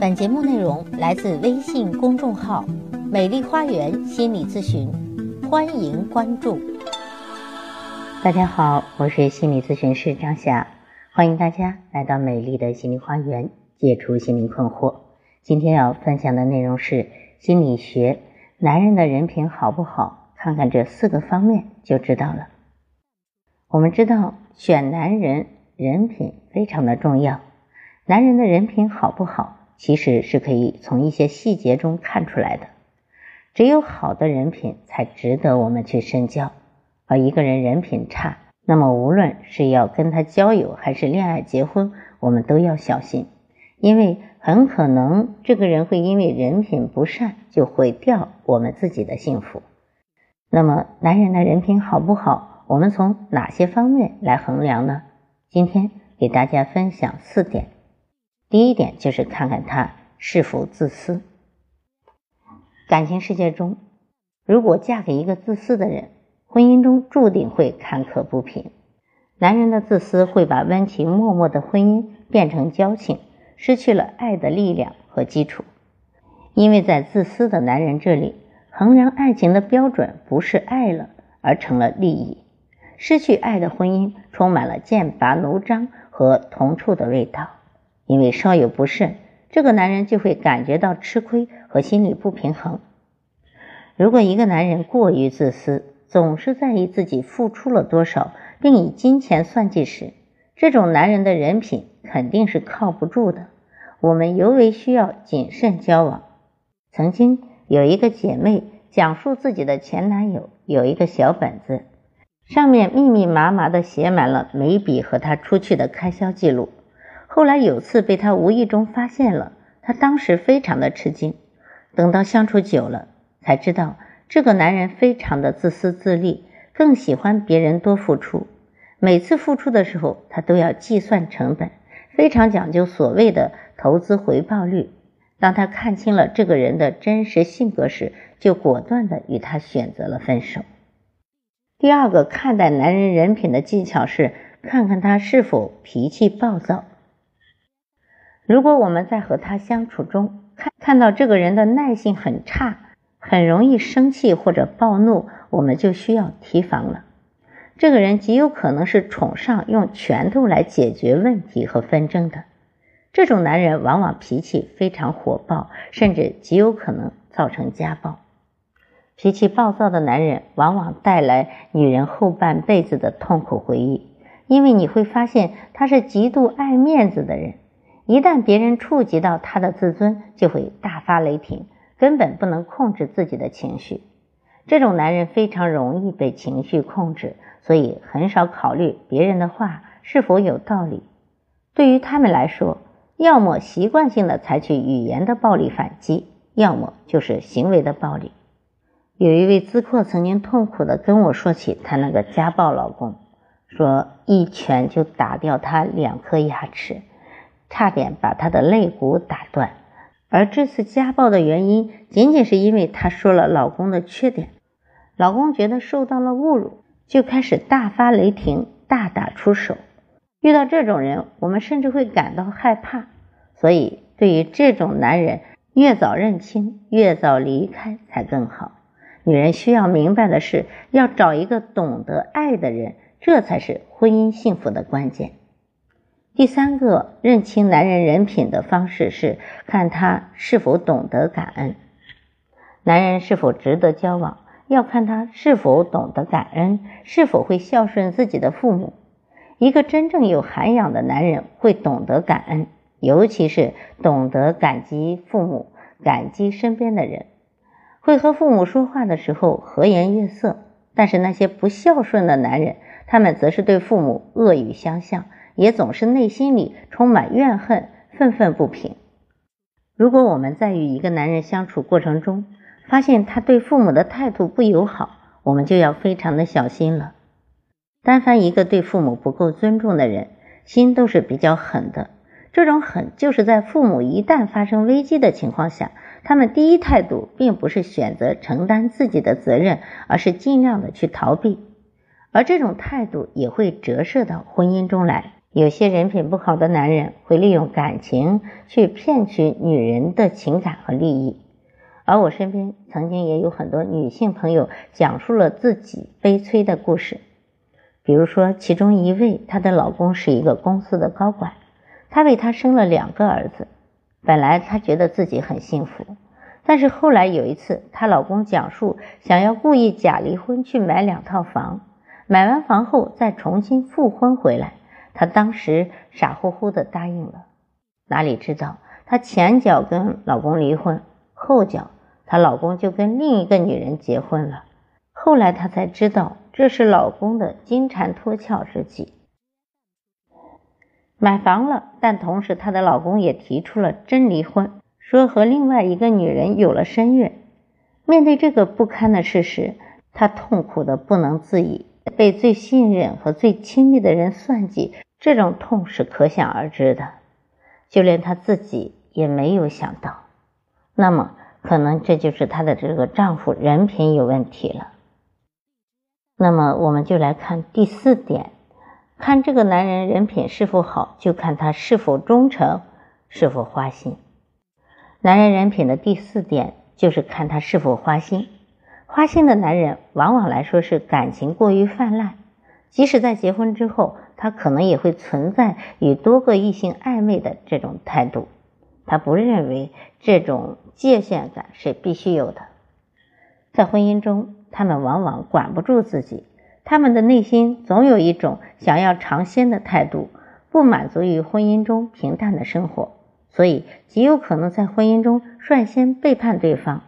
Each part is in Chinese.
本节目内容来自微信公众号“美丽花园心理咨询”，欢迎关注。大家好，我是心理咨询师张霞，欢迎大家来到美丽的心灵花园，解除心灵困惑。今天要分享的内容是心理学，男人的人品好不好，看看这四个方面就知道了。我们知道，选男人人品非常的重要，男人的人品好不好？其实是可以从一些细节中看出来的。只有好的人品才值得我们去深交，而一个人人品差，那么无论是要跟他交友还是恋爱结婚，我们都要小心，因为很可能这个人会因为人品不善就毁掉我们自己的幸福。那么男人的人品好不好，我们从哪些方面来衡量呢？今天给大家分享四点。第一点就是看看他是否自私。感情世界中，如果嫁给一个自私的人，婚姻中注定会坎坷不平。男人的自私会把温情脉脉的婚姻变成矫情，失去了爱的力量和基础。因为在自私的男人这里，衡量爱情的标准不是爱了，而成了利益。失去爱的婚姻充满了剑拔弩张和同处的味道。因为稍有不慎，这个男人就会感觉到吃亏和心理不平衡。如果一个男人过于自私，总是在意自己付出了多少，并以金钱算计时，这种男人的人品肯定是靠不住的。我们尤为需要谨慎交往。曾经有一个姐妹讲述自己的前男友有一个小本子，上面密密麻麻的写满了每笔和他出去的开销记录。后来有次被他无意中发现了，他当时非常的吃惊。等到相处久了，才知道这个男人非常的自私自利，更喜欢别人多付出。每次付出的时候，他都要计算成本，非常讲究所谓的投资回报率。当他看清了这个人的真实性格时，就果断的与他选择了分手。第二个看待男人人品的技巧是，看看他是否脾气暴躁。如果我们在和他相处中看看到这个人的耐性很差，很容易生气或者暴怒，我们就需要提防了。这个人极有可能是宠上用拳头来解决问题和纷争的。这种男人往往脾气非常火爆，甚至极有可能造成家暴。脾气暴躁的男人往往带来女人后半辈子的痛苦回忆，因为你会发现他是极度爱面子的人。一旦别人触及到他的自尊，就会大发雷霆，根本不能控制自己的情绪。这种男人非常容易被情绪控制，所以很少考虑别人的话是否有道理。对于他们来说，要么习惯性的采取语言的暴力反击，要么就是行为的暴力。有一位咨客曾经痛苦的跟我说起她那个家暴老公，说一拳就打掉他两颗牙齿。差点把她的肋骨打断，而这次家暴的原因仅仅是因为她说了老公的缺点，老公觉得受到了侮辱，就开始大发雷霆，大打出手。遇到这种人，我们甚至会感到害怕。所以，对于这种男人，越早认清，越早离开才更好。女人需要明白的是，要找一个懂得爱的人，这才是婚姻幸福的关键。第三个认清男人人品的方式是看他是否懂得感恩。男人是否值得交往，要看他是否懂得感恩，是否会孝顺自己的父母。一个真正有涵养的男人会懂得感恩，尤其是懂得感激父母、感激身边的人，会和父母说话的时候和颜悦色。但是那些不孝顺的男人，他们则是对父母恶语相向。也总是内心里充满怨恨、愤愤不平。如果我们在与一个男人相处过程中，发现他对父母的态度不友好，我们就要非常的小心了。但凡一个对父母不够尊重的人，心都是比较狠的。这种狠，就是在父母一旦发生危机的情况下，他们第一态度并不是选择承担自己的责任，而是尽量的去逃避。而这种态度也会折射到婚姻中来。有些人品不好的男人会利用感情去骗取女人的情感和利益，而我身边曾经也有很多女性朋友讲述了自己悲催的故事。比如说，其中一位，她的老公是一个公司的高管，她为他生了两个儿子。本来她觉得自己很幸福，但是后来有一次，她老公讲述想要故意假离婚去买两套房，买完房后再重新复婚回来，她当时傻乎乎的答应了。哪里知道，她前脚跟老公离婚，后脚她老公就跟另一个女人结婚了。后来她才知道。这是老公的金蝉脱壳之计。买房了，但同时她的老公也提出了真离婚，说和另外一个女人有了身孕。面对这个不堪的事实，她痛苦的不能自已，被最信任和最亲密的人算计，这种痛是可想而知的。就连她自己也没有想到。那么，可能这就是她的这个丈夫人品有问题了。那么我们就来看第四点，看这个男人人品是否好，就看他是否忠诚，是否花心。男人人品的第四点就是看他是否花心。花心的男人往往来说是感情过于泛滥，即使在结婚之后，他可能也会存在与多个异性暧昧的这种态度。他不认为这种界限感是必须有的，在婚姻中。他们往往管不住自己，他们的内心总有一种想要尝鲜的态度，不满足于婚姻中平淡的生活，所以极有可能在婚姻中率先背叛对方。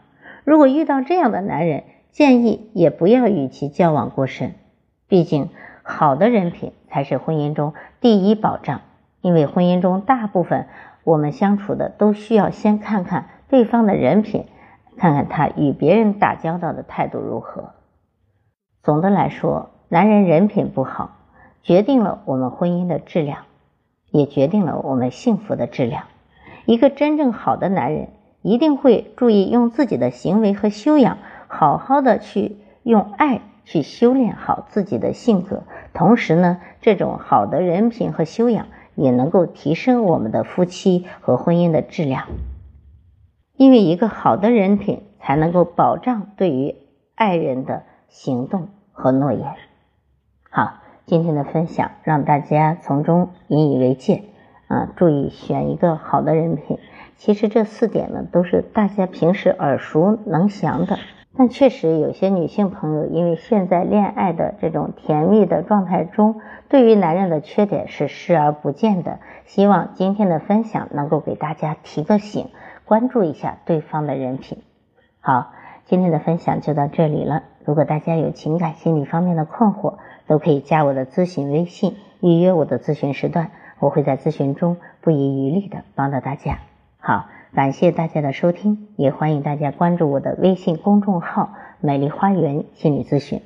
如果遇到这样的男人，建议也不要与其交往过深，毕竟好的人品才是婚姻中第一保障。因为婚姻中大部分我们相处的都需要先看看对方的人品。看看他与别人打交道的态度如何。总的来说，男人人品不好，决定了我们婚姻的质量，也决定了我们幸福的质量。一个真正好的男人，一定会注意用自己的行为和修养，好好的去用爱去修炼好自己的性格。同时呢，这种好的人品和修养，也能够提升我们的夫妻和婚姻的质量。因为一个好的人品，才能够保障对于爱人的行动和诺言。好，今天的分享让大家从中引以为戒啊，注意选一个好的人品。其实这四点呢，都是大家平时耳熟能详的，但确实有些女性朋友因为现在恋爱的这种甜蜜的状态中，对于男人的缺点是视而不见的。希望今天的分享能够给大家提个醒。关注一下对方的人品。好，今天的分享就到这里了。如果大家有情感心理方面的困惑，都可以加我的咨询微信，预约我的咨询时段，我会在咨询中不遗余力的帮到大家。好，感谢大家的收听，也欢迎大家关注我的微信公众号“美丽花园心理咨询”。